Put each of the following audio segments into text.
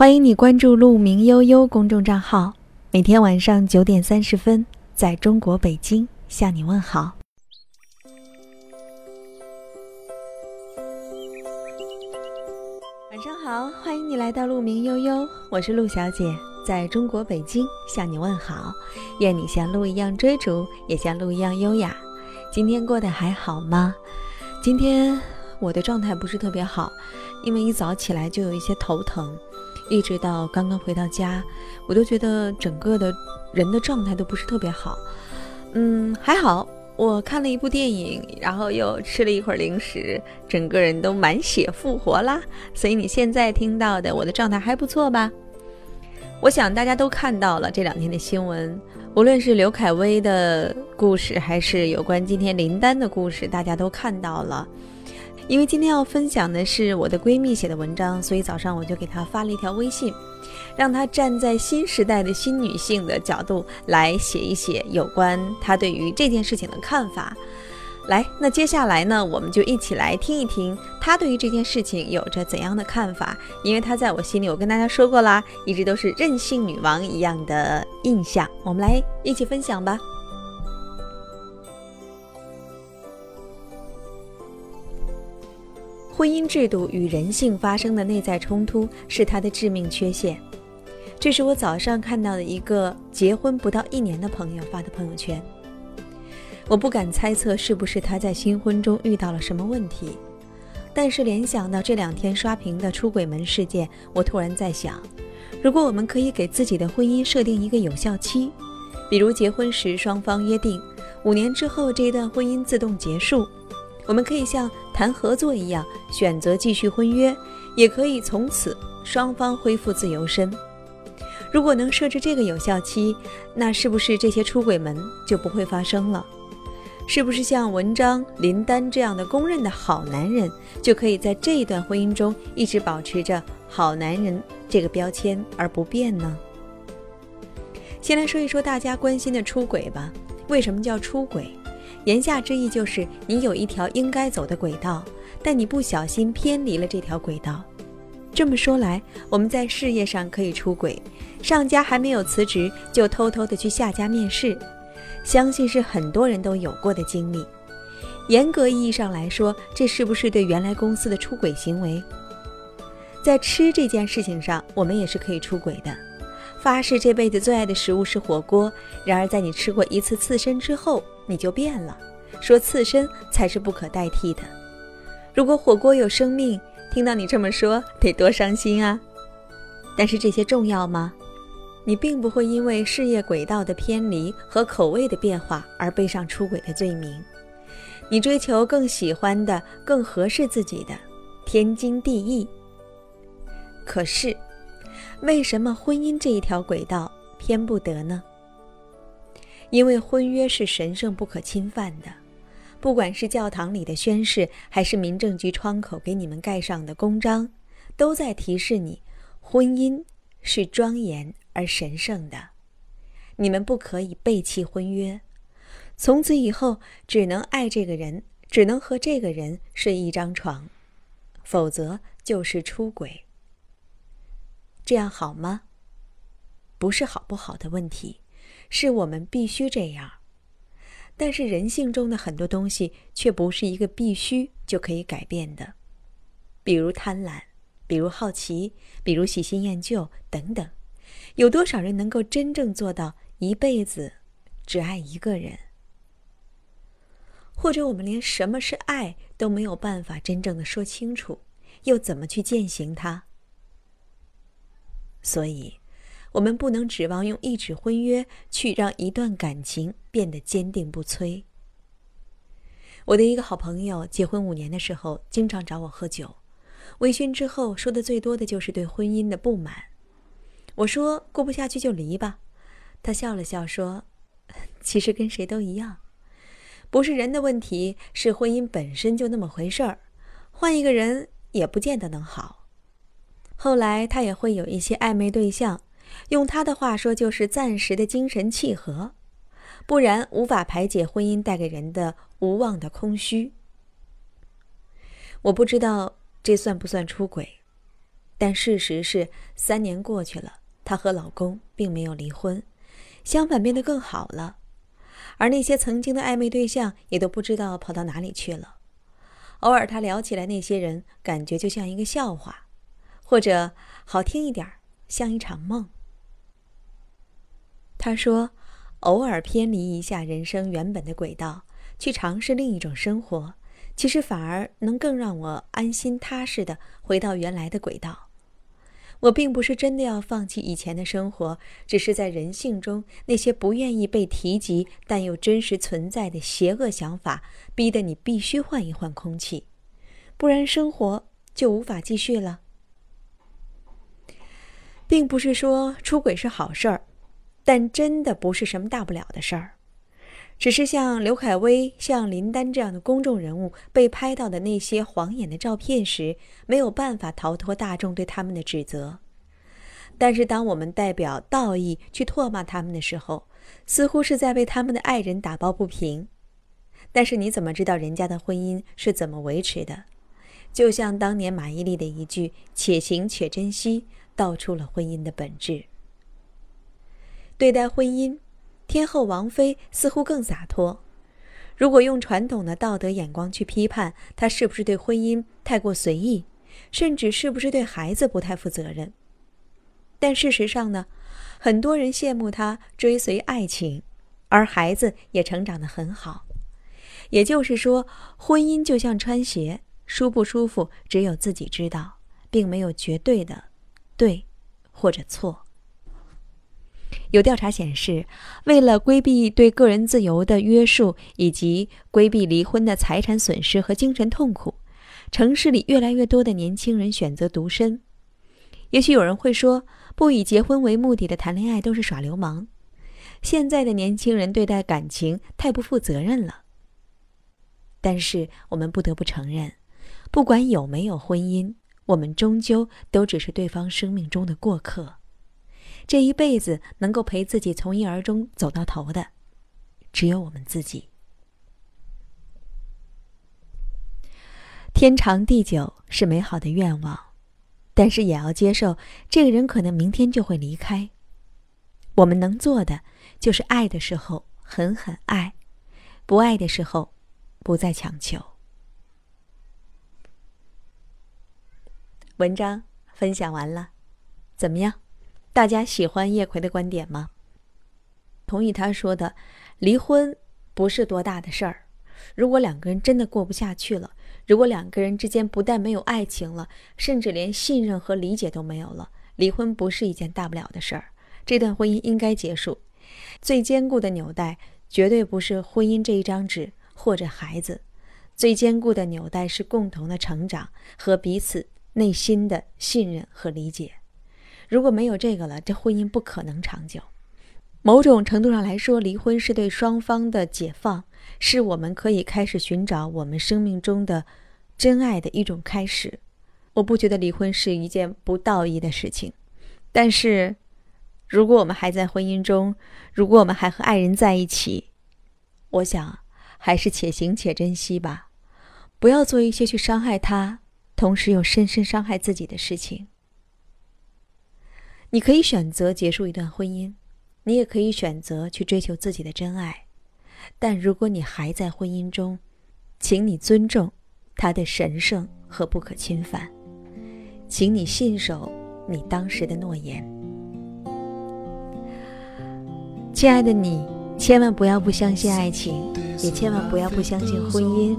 欢迎你关注“鹿鸣悠悠”公众账号，每天晚上九点三十分，在中国北京向你问好。晚上好，欢迎你来到“鹿鸣悠悠”，我是陆小姐，在中国北京向你问好。愿你像鹿一样追逐，也像鹿一样优雅。今天过得还好吗？今天我的状态不是特别好，因为一早起来就有一些头疼。一直到刚刚回到家，我都觉得整个的人的状态都不是特别好。嗯，还好我看了一部电影，然后又吃了一会儿零食，整个人都满血复活啦。所以你现在听到的我的状态还不错吧？我想大家都看到了这两天的新闻，无论是刘恺威的故事，还是有关今天林丹的故事，大家都看到了。因为今天要分享的是我的闺蜜写的文章，所以早上我就给她发了一条微信，让她站在新时代的新女性的角度来写一写有关她对于这件事情的看法。来，那接下来呢，我们就一起来听一听她对于这件事情有着怎样的看法。因为她在我心里，我跟大家说过啦，一直都是任性女王一样的印象。我们来一起分享吧。婚姻制度与人性发生的内在冲突是他的致命缺陷。这是我早上看到的一个结婚不到一年的朋友发的朋友圈。我不敢猜测是不是他在新婚中遇到了什么问题，但是联想到这两天刷屏的出轨门事件，我突然在想，如果我们可以给自己的婚姻设定一个有效期，比如结婚时双方约定五年之后这一段婚姻自动结束。我们可以像谈合作一样选择继续婚约，也可以从此双方恢复自由身。如果能设置这个有效期，那是不是这些出轨门就不会发生了？是不是像文章林丹这样的公认的好男人，就可以在这一段婚姻中一直保持着好男人这个标签而不变呢？先来说一说大家关心的出轨吧。为什么叫出轨？言下之意就是，你有一条应该走的轨道，但你不小心偏离了这条轨道。这么说来，我们在事业上可以出轨，上家还没有辞职就偷偷的去下家面试，相信是很多人都有过的经历。严格意义上来说，这是不是对原来公司的出轨行为？在吃这件事情上，我们也是可以出轨的。发誓这辈子最爱的食物是火锅，然而在你吃过一次刺身之后。你就变了，说刺身才是不可代替的。如果火锅有生命，听到你这么说，得多伤心啊！但是这些重要吗？你并不会因为事业轨道的偏离和口味的变化而背上出轨的罪名。你追求更喜欢的、更合适自己的，天经地义。可是，为什么婚姻这一条轨道偏不得呢？因为婚约是神圣不可侵犯的，不管是教堂里的宣誓，还是民政局窗口给你们盖上的公章，都在提示你，婚姻是庄严而神圣的。你们不可以背弃婚约，从此以后只能爱这个人，只能和这个人睡一张床，否则就是出轨。这样好吗？不是好不好的问题。是我们必须这样，但是人性中的很多东西却不是一个必须就可以改变的，比如贪婪，比如好奇，比如喜新厌旧等等。有多少人能够真正做到一辈子只爱一个人？或者我们连什么是爱都没有办法真正的说清楚，又怎么去践行它？所以。我们不能指望用一纸婚约去让一段感情变得坚定不摧。我的一个好朋友结婚五年的时候，经常找我喝酒，微醺之后说的最多的就是对婚姻的不满。我说过不下去就离吧，他笑了笑说：“ 其实跟谁都一样，不是人的问题，是婚姻本身就那么回事儿，换一个人也不见得能好。”后来他也会有一些暧昧对象。用他的话说，就是暂时的精神契合，不然无法排解婚姻带给人的无望的空虚。我不知道这算不算出轨，但事实是，三年过去了，她和老公并没有离婚，相反变得更好了。而那些曾经的暧昧对象也都不知道跑到哪里去了。偶尔她聊起来那些人，感觉就像一个笑话，或者好听一点儿，像一场梦。他说，偶尔偏离一下人生原本的轨道，去尝试另一种生活。其实反而能更让我安心踏实的回到原来的轨道。我并不是真的要放弃以前的生活，只是在人性中那些不愿意被提及但又真实存在的邪恶想法，逼得你必须换一换空气，不然生活就无法继续了。并不是说出轨是好事儿，但真的不是什么大不了的事儿。只是像刘恺威、像林丹这样的公众人物被拍到的那些晃眼的照片时，没有办法逃脱大众对他们的指责。但是，当我们代表道义去唾骂他们的时候，似乎是在为他们的爱人打抱不平。但是，你怎么知道人家的婚姻是怎么维持的？就像当年马伊琍的一句“且行且珍惜”，道出了婚姻的本质。对待婚姻。天后王菲似乎更洒脱。如果用传统的道德眼光去批判她，是不是对婚姻太过随意，甚至是不是对孩子不太负责任？但事实上呢，很多人羡慕她追随爱情，而孩子也成长得很好。也就是说，婚姻就像穿鞋，舒不舒服只有自己知道，并没有绝对的对或者错。有调查显示，为了规避对个人自由的约束，以及规避离婚的财产损失和精神痛苦，城市里越来越多的年轻人选择独身。也许有人会说，不以结婚为目的的谈恋爱都是耍流氓。现在的年轻人对待感情太不负责任了。但是我们不得不承认，不管有没有婚姻，我们终究都只是对方生命中的过客。这一辈子能够陪自己从一而终走到头的，只有我们自己。天长地久是美好的愿望，但是也要接受这个人可能明天就会离开。我们能做的就是爱的时候狠狠爱，不爱的时候不再强求。文章分享完了，怎么样？大家喜欢叶葵的观点吗？同意他说的，离婚不是多大的事儿。如果两个人真的过不下去了，如果两个人之间不但没有爱情了，甚至连信任和理解都没有了，离婚不是一件大不了的事儿。这段婚姻应该结束。最坚固的纽带绝对不是婚姻这一张纸或者孩子，最坚固的纽带是共同的成长和彼此内心的信任和理解。如果没有这个了，这婚姻不可能长久。某种程度上来说，离婚是对双方的解放，是我们可以开始寻找我们生命中的真爱的一种开始。我不觉得离婚是一件不道义的事情，但是，如果我们还在婚姻中，如果我们还和爱人在一起，我想还是且行且珍惜吧，不要做一些去伤害他，同时又深深伤害自己的事情。你可以选择结束一段婚姻，你也可以选择去追求自己的真爱，但如果你还在婚姻中，请你尊重他的神圣和不可侵犯，请你信守你当时的诺言。亲爱的你，千万不要不相信爱情，也千万不要不相信婚姻。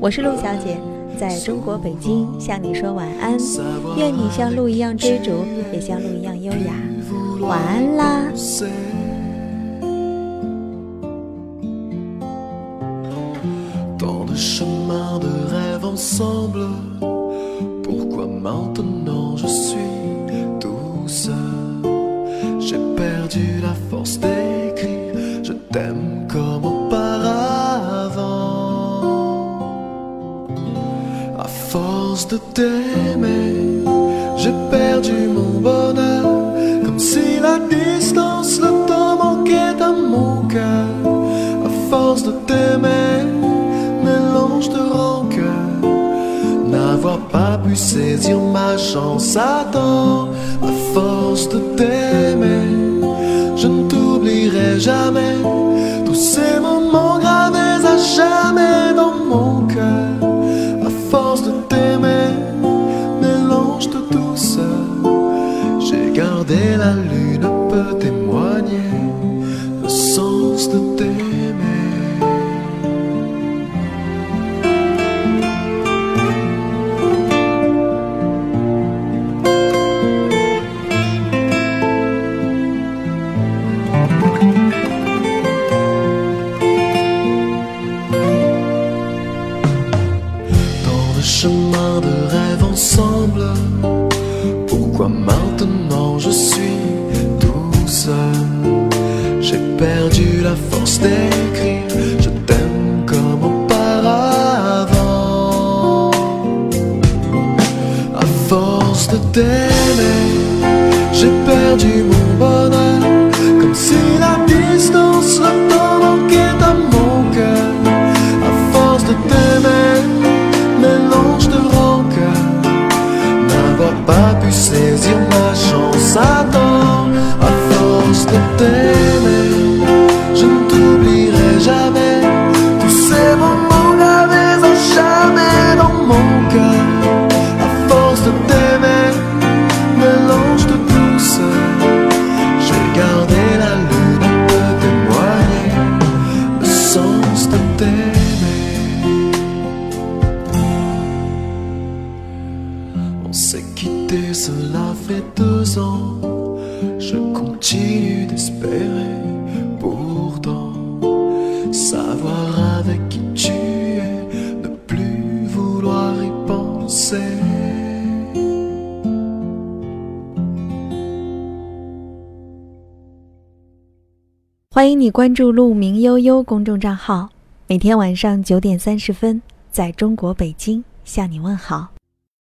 我是陆小姐。在中国北京向你说晚安，愿你像鹿一样追逐，也像鹿一样优雅。晚安啦。t'aimer, j'ai perdu mon bonheur, comme si la distance, le temps manquait à mon cœur. À force de t'aimer, mélange de rancœur, n'avoir pas pu saisir ma chance à temps. À force de t'aimer, je ne t'oublierai jamais. Tous ces la lune peut témoigner le sens de t'aimer. Dans le chemin de rêve ensemble, pourquoi je suis tout seul. J'ai perdu la force d'écrire. 欢迎你关注“鹿鸣悠悠”公众账号，每天晚上九点三十分，在中国北京向你问好。